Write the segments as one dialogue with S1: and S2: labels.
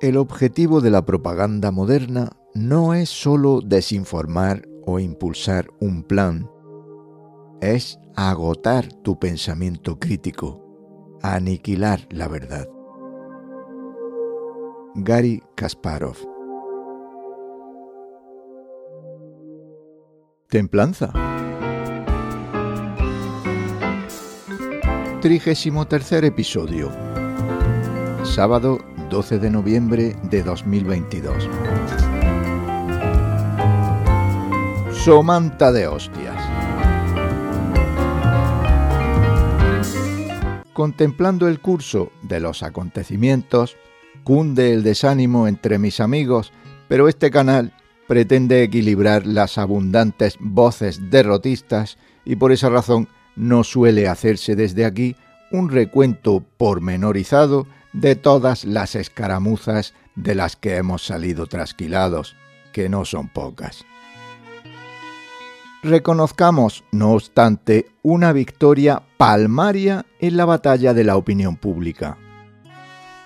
S1: El objetivo de la propaganda moderna no es sólo desinformar o impulsar un plan, es agotar tu pensamiento crítico, aniquilar la verdad. Gary Kasparov Templanza. Trigésimo tercer episodio. Sábado 12 de noviembre de 2022. Somanta de hostias. Contemplando el curso de los acontecimientos, cunde el desánimo entre mis amigos, pero este canal pretende equilibrar las abundantes voces derrotistas y por esa razón no suele hacerse desde aquí un recuento pormenorizado de todas las escaramuzas de las que hemos salido trasquilados, que no son pocas. Reconozcamos, no obstante, una victoria palmaria en la batalla de la opinión pública.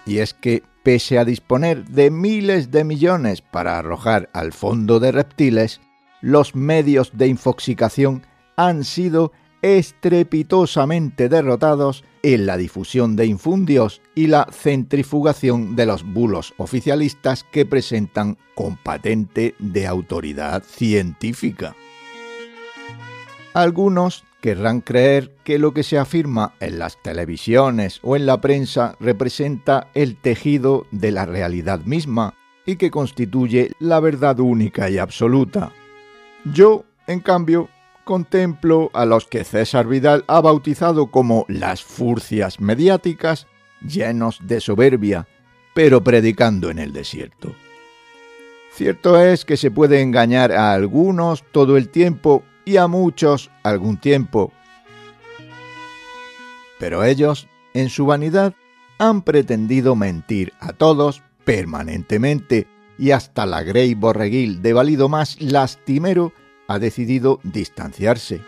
S1: Y es que pese a disponer de miles de millones para arrojar al fondo de reptiles, los medios de infoxicación han sido estrepitosamente derrotados en la difusión de infundios y la centrifugación de los bulos oficialistas que presentan con patente de autoridad científica. Algunos querrán creer que lo que se afirma en las televisiones o en la prensa representa el tejido de la realidad misma y que constituye la verdad única y absoluta. Yo, en cambio, contemplo a los que César Vidal ha bautizado como las furcias mediáticas, llenos de soberbia, pero predicando en el desierto. Cierto es que se puede engañar a algunos todo el tiempo y a muchos algún tiempo. Pero ellos, en su vanidad, han pretendido mentir a todos permanentemente y hasta la Grey Borreguil de valido más lastimero ha decidido distanciarse.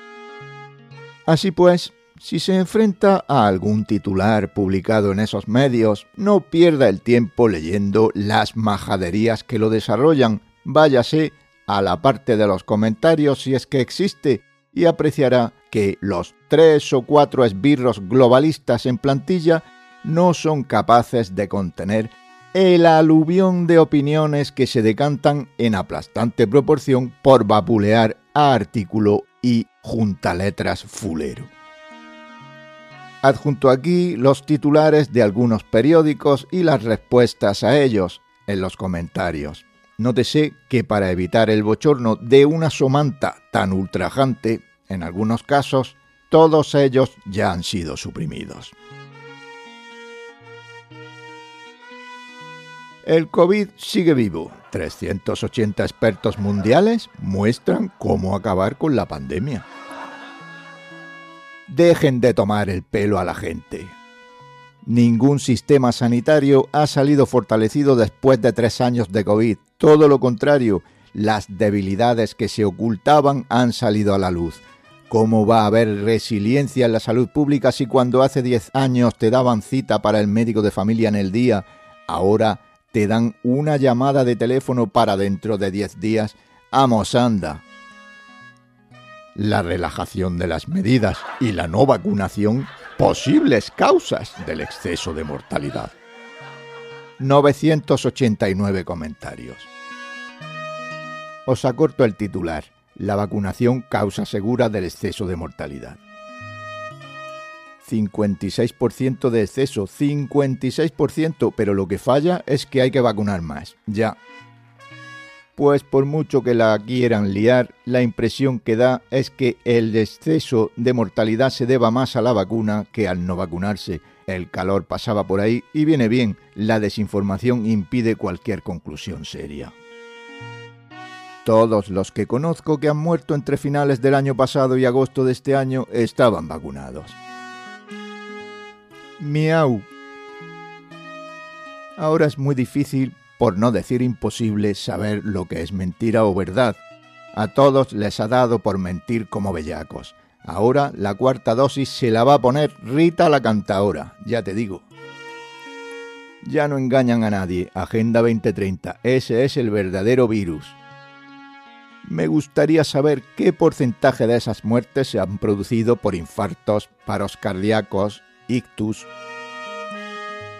S1: Así pues, si se enfrenta a algún titular publicado en esos medios, no pierda el tiempo leyendo las majaderías que lo desarrollan, váyase a la parte de los comentarios si es que existe y apreciará que los tres o cuatro esbirros globalistas en plantilla no son capaces de contener el aluvión de opiniones que se decantan en aplastante proporción por vapulear a artículo y juntaletras fulero. Adjunto aquí los titulares de algunos periódicos y las respuestas a ellos en los comentarios. Nótese que para evitar el bochorno de una somanta tan ultrajante, en algunos casos, todos ellos ya han sido suprimidos. El COVID sigue vivo. 380 expertos mundiales muestran cómo acabar con la pandemia. Dejen de tomar el pelo a la gente. Ningún sistema sanitario ha salido fortalecido después de tres años de COVID. Todo lo contrario, las debilidades que se ocultaban han salido a la luz. ¿Cómo va a haber resiliencia en la salud pública si cuando hace 10 años te daban cita para el médico de familia en el día, ahora te dan una llamada de teléfono para dentro de 10 días, amos anda. La relajación de las medidas y la no vacunación, posibles causas del exceso de mortalidad. 989 comentarios. Os acorto el titular. La vacunación causa segura del exceso de mortalidad. 56% de exceso, 56%, pero lo que falla es que hay que vacunar más, ya. Pues por mucho que la quieran liar, la impresión que da es que el exceso de mortalidad se deba más a la vacuna que al no vacunarse. El calor pasaba por ahí y viene bien, la desinformación impide cualquier conclusión seria. Todos los que conozco que han muerto entre finales del año pasado y agosto de este año estaban vacunados. Miau. Ahora es muy difícil, por no decir imposible, saber lo que es mentira o verdad. A todos les ha dado por mentir como bellacos. Ahora la cuarta dosis se la va a poner Rita la cantaora, ya te digo. Ya no engañan a nadie. Agenda 2030. Ese es el verdadero virus. Me gustaría saber qué porcentaje de esas muertes se han producido por infartos, paros cardíacos, ictus.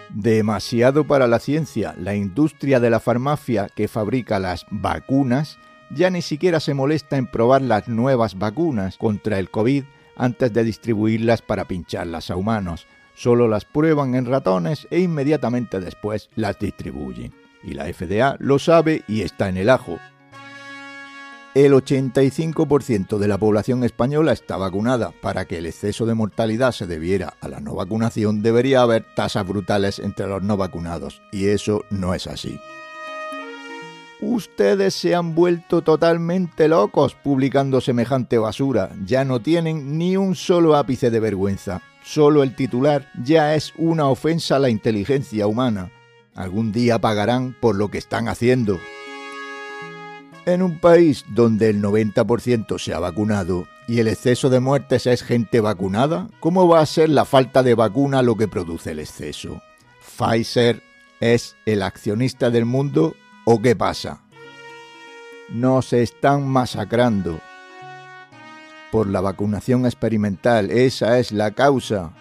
S1: Demasiado para la ciencia. La industria de la farmacia que fabrica las vacunas ya ni siquiera se molesta en probar las nuevas vacunas contra el COVID antes de distribuirlas para pincharlas a humanos. Solo las prueban en ratones e inmediatamente después las distribuyen. Y la FDA lo sabe y está en el ajo. El 85% de la población española está vacunada. Para que el exceso de mortalidad se debiera a la no vacunación, debería haber tasas brutales entre los no vacunados. Y eso no es así. Ustedes se han vuelto totalmente locos publicando semejante basura. Ya no tienen ni un solo ápice de vergüenza. Solo el titular ya es una ofensa a la inteligencia humana. Algún día pagarán por lo que están haciendo. En un país donde el 90% se ha vacunado y el exceso de muertes es gente vacunada, ¿cómo va a ser la falta de vacuna lo que produce el exceso? ¿Pfizer es el accionista del mundo ¿O qué pasa? Nos están masacrando por la vacunación experimental. Esa es la causa.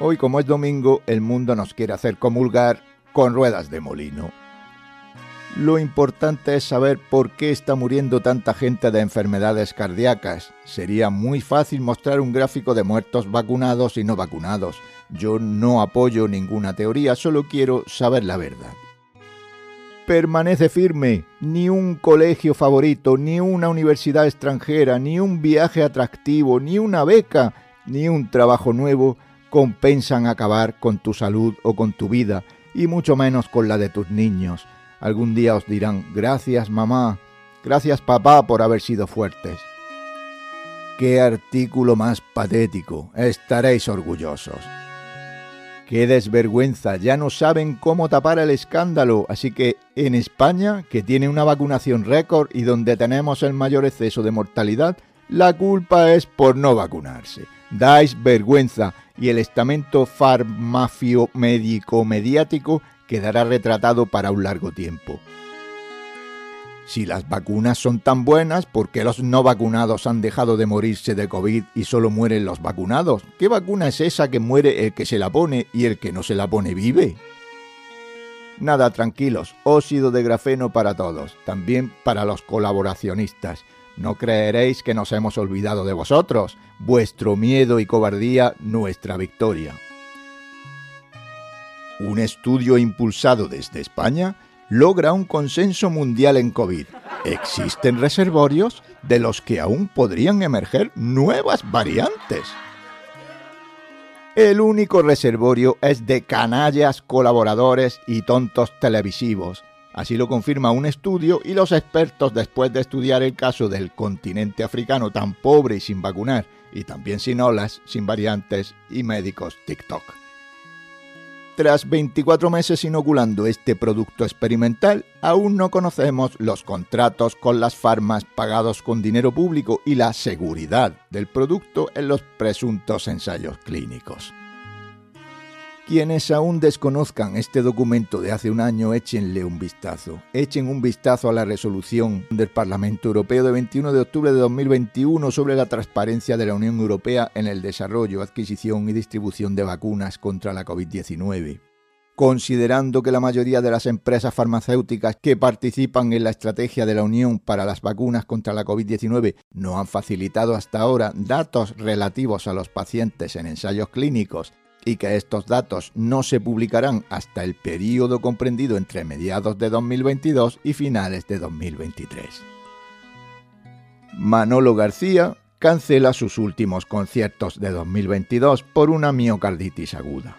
S1: Hoy, como es domingo, el mundo nos quiere hacer comulgar con ruedas de molino. Lo importante es saber por qué está muriendo tanta gente de enfermedades cardíacas. Sería muy fácil mostrar un gráfico de muertos vacunados y no vacunados. Yo no apoyo ninguna teoría, solo quiero saber la verdad permanece firme. Ni un colegio favorito, ni una universidad extranjera, ni un viaje atractivo, ni una beca, ni un trabajo nuevo compensan acabar con tu salud o con tu vida, y mucho menos con la de tus niños. Algún día os dirán, gracias mamá, gracias papá por haber sido fuertes. Qué artículo más patético, estaréis orgullosos. Qué desvergüenza, ya no saben cómo tapar el escándalo, así que en España, que tiene una vacunación récord y donde tenemos el mayor exceso de mortalidad, la culpa es por no vacunarse. Dais vergüenza y el estamento farmafio médico mediático quedará retratado para un largo tiempo. Si las vacunas son tan buenas, ¿por qué los no vacunados han dejado de morirse de COVID y solo mueren los vacunados? ¿Qué vacuna es esa que muere el que se la pone y el que no se la pone vive? Nada, tranquilos, óxido de grafeno para todos, también para los colaboracionistas. No creeréis que nos hemos olvidado de vosotros, vuestro miedo y cobardía, nuestra victoria. Un estudio impulsado desde España logra un consenso mundial en COVID. Existen reservorios de los que aún podrían emerger nuevas variantes. El único reservorio es de canallas, colaboradores y tontos televisivos. Así lo confirma un estudio y los expertos después de estudiar el caso del continente africano tan pobre y sin vacunar, y también sin olas, sin variantes y médicos TikTok. Tras 24 meses inoculando este producto experimental, aún no conocemos los contratos con las farmas pagados con dinero público y la seguridad del producto en los presuntos ensayos clínicos. Quienes aún desconozcan este documento de hace un año, échenle un vistazo. Echen un vistazo a la resolución del Parlamento Europeo de 21 de octubre de 2021 sobre la transparencia de la Unión Europea en el desarrollo, adquisición y distribución de vacunas contra la COVID-19 considerando que la mayoría de las empresas farmacéuticas que participan en la estrategia de la Unión para las vacunas contra la COVID-19 no han facilitado hasta ahora datos relativos a los pacientes en ensayos clínicos y que estos datos no se publicarán hasta el periodo comprendido entre mediados de 2022 y finales de 2023. Manolo García cancela sus últimos conciertos de 2022 por una miocarditis aguda.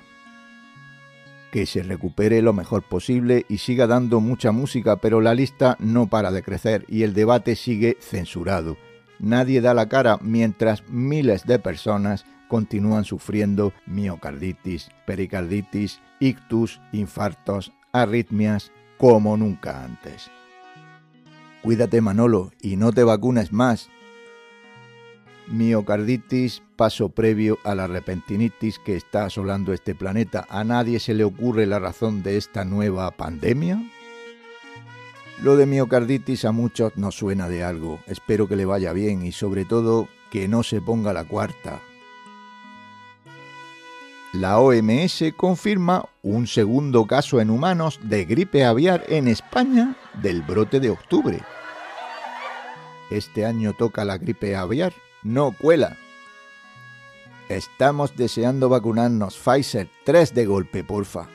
S1: Que se recupere lo mejor posible y siga dando mucha música, pero la lista no para de crecer y el debate sigue censurado. Nadie da la cara mientras miles de personas continúan sufriendo miocarditis, pericarditis, ictus, infartos, arritmias como nunca antes. Cuídate Manolo y no te vacunes más. Miocarditis, paso previo a la repentinitis que está asolando este planeta. ¿A nadie se le ocurre la razón de esta nueva pandemia? Lo de miocarditis a muchos nos suena de algo. Espero que le vaya bien y sobre todo que no se ponga la cuarta. La OMS confirma un segundo caso en humanos de gripe aviar en España del brote de octubre. Este año toca la gripe aviar, no cuela. Estamos deseando vacunarnos Pfizer, tres de golpe, porfa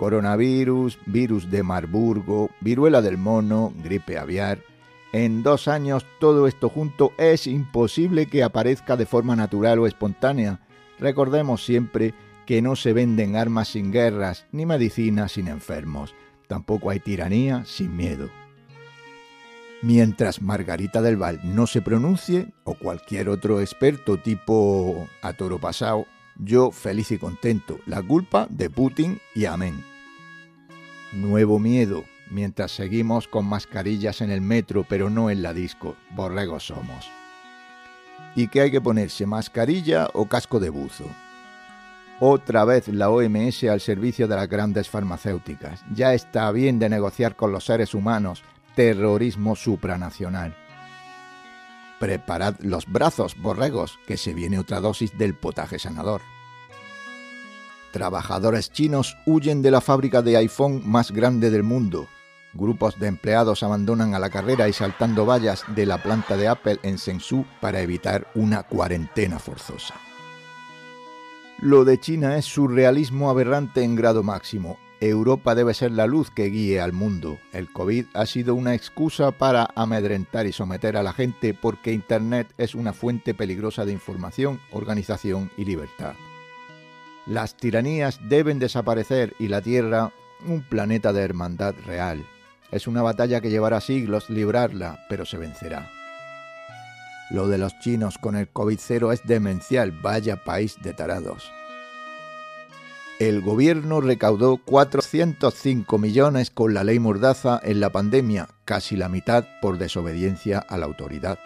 S1: coronavirus, virus de Marburgo, viruela del mono, gripe aviar. En dos años todo esto junto es imposible que aparezca de forma natural o espontánea. Recordemos siempre que no se venden armas sin guerras, ni medicina sin enfermos. Tampoco hay tiranía sin miedo. Mientras Margarita del Val no se pronuncie, o cualquier otro experto tipo a toro pasado, yo feliz y contento. La culpa de Putin y amén. Nuevo miedo, mientras seguimos con mascarillas en el metro, pero no en la disco. Borregos somos. ¿Y qué hay que ponerse? ¿Mascarilla o casco de buzo? Otra vez la OMS al servicio de las grandes farmacéuticas. Ya está bien de negociar con los seres humanos. Terrorismo supranacional. Preparad los brazos, borregos, que se viene otra dosis del potaje sanador. Trabajadores chinos huyen de la fábrica de iPhone más grande del mundo. Grupos de empleados abandonan a la carrera y saltando vallas de la planta de Apple en Shenzhou para evitar una cuarentena forzosa. Lo de China es surrealismo aberrante en grado máximo. Europa debe ser la luz que guíe al mundo. El COVID ha sido una excusa para amedrentar y someter a la gente porque Internet es una fuente peligrosa de información, organización y libertad. Las tiranías deben desaparecer y la Tierra un planeta de hermandad real. Es una batalla que llevará siglos librarla, pero se vencerá. Lo de los chinos con el COVID-0 es demencial, vaya país de tarados. El gobierno recaudó 405 millones con la ley Mordaza en la pandemia, casi la mitad por desobediencia a la autoridad.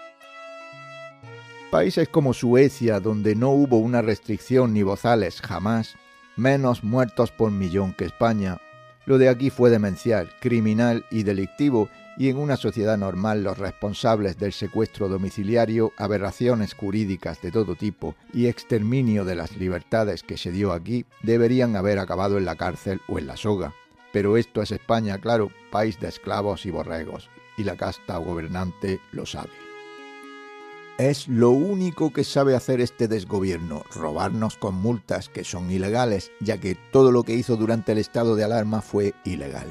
S1: Países como Suecia, donde no hubo una restricción ni bozales jamás, menos muertos por millón que España. Lo de aquí fue demencial, criminal y delictivo, y en una sociedad normal los responsables del secuestro domiciliario, aberraciones jurídicas de todo tipo y exterminio de las libertades que se dio aquí deberían haber acabado en la cárcel o en la soga. Pero esto es España, claro, país de esclavos y borregos, y la casta gobernante lo sabe. Es lo único que sabe hacer este desgobierno, robarnos con multas que son ilegales, ya que todo lo que hizo durante el estado de alarma fue ilegal.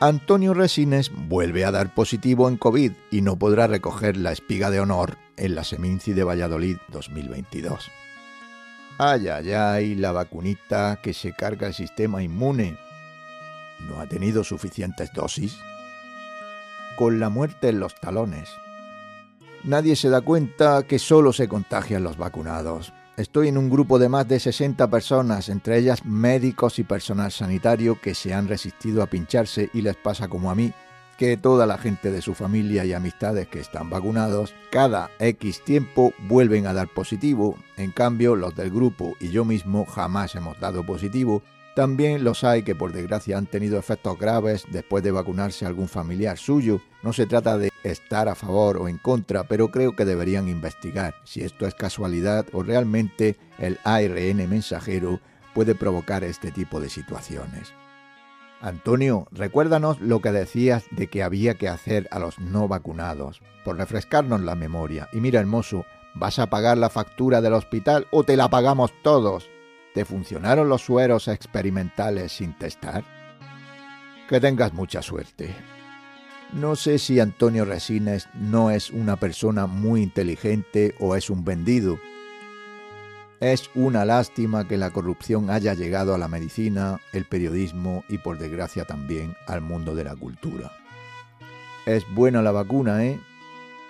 S1: Antonio Resines vuelve a dar positivo en COVID y no podrá recoger la espiga de honor en la Seminci de Valladolid 2022. Ay, ay, ay, la vacunita que se carga el sistema inmune. ¿No ha tenido suficientes dosis? Con la muerte en los talones, nadie se da cuenta que solo se contagian los vacunados. Estoy en un grupo de más de 60 personas, entre ellas médicos y personal sanitario, que se han resistido a pincharse y les pasa como a mí, que toda la gente de su familia y amistades que están vacunados, cada X tiempo vuelven a dar positivo. En cambio, los del grupo y yo mismo jamás hemos dado positivo también los hay que por desgracia han tenido efectos graves después de vacunarse algún familiar suyo. No se trata de estar a favor o en contra, pero creo que deberían investigar si esto es casualidad o realmente el ARN mensajero puede provocar este tipo de situaciones. Antonio, recuérdanos lo que decías de que había que hacer a los no vacunados, por refrescarnos la memoria. Y mira, hermoso, ¿vas a pagar la factura del hospital o te la pagamos todos? ¿Te funcionaron los sueros experimentales sin testar? Que tengas mucha suerte. No sé si Antonio Resines no es una persona muy inteligente o es un vendido. Es una lástima que la corrupción haya llegado a la medicina, el periodismo y por desgracia también al mundo de la cultura. Es buena la vacuna, ¿eh?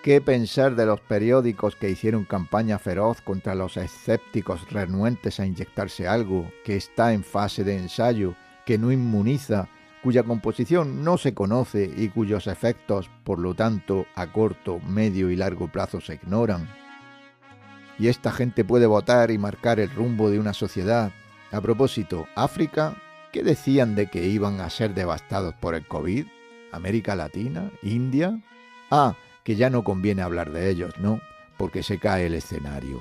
S1: ¿Qué pensar de los periódicos que hicieron campaña feroz contra los escépticos renuentes a inyectarse algo que está en fase de ensayo, que no inmuniza, cuya composición no se conoce y cuyos efectos, por lo tanto, a corto, medio y largo plazo se ignoran. Y esta gente puede votar y marcar el rumbo de una sociedad. A propósito, África, ¿qué decían de que iban a ser devastados por el COVID? ¿América Latina? ¿India? Ah, que ya no conviene hablar de ellos, ¿no? Porque se cae el escenario.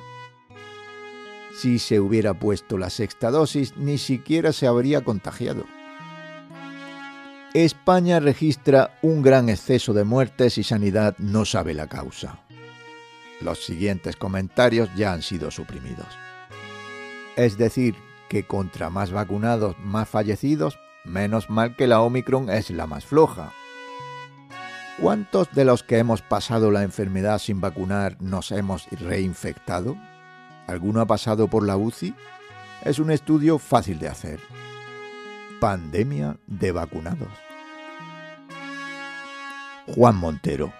S1: Si se hubiera puesto la sexta dosis, ni siquiera se habría contagiado. España registra un gran exceso de muertes y Sanidad no sabe la causa. Los siguientes comentarios ya han sido suprimidos. Es decir, que contra más vacunados, más fallecidos, menos mal que la Omicron es la más floja. ¿Cuántos de los que hemos pasado la enfermedad sin vacunar nos hemos reinfectado? ¿Alguno ha pasado por la UCI? Es un estudio fácil de hacer pandemia de vacunados. Juan Montero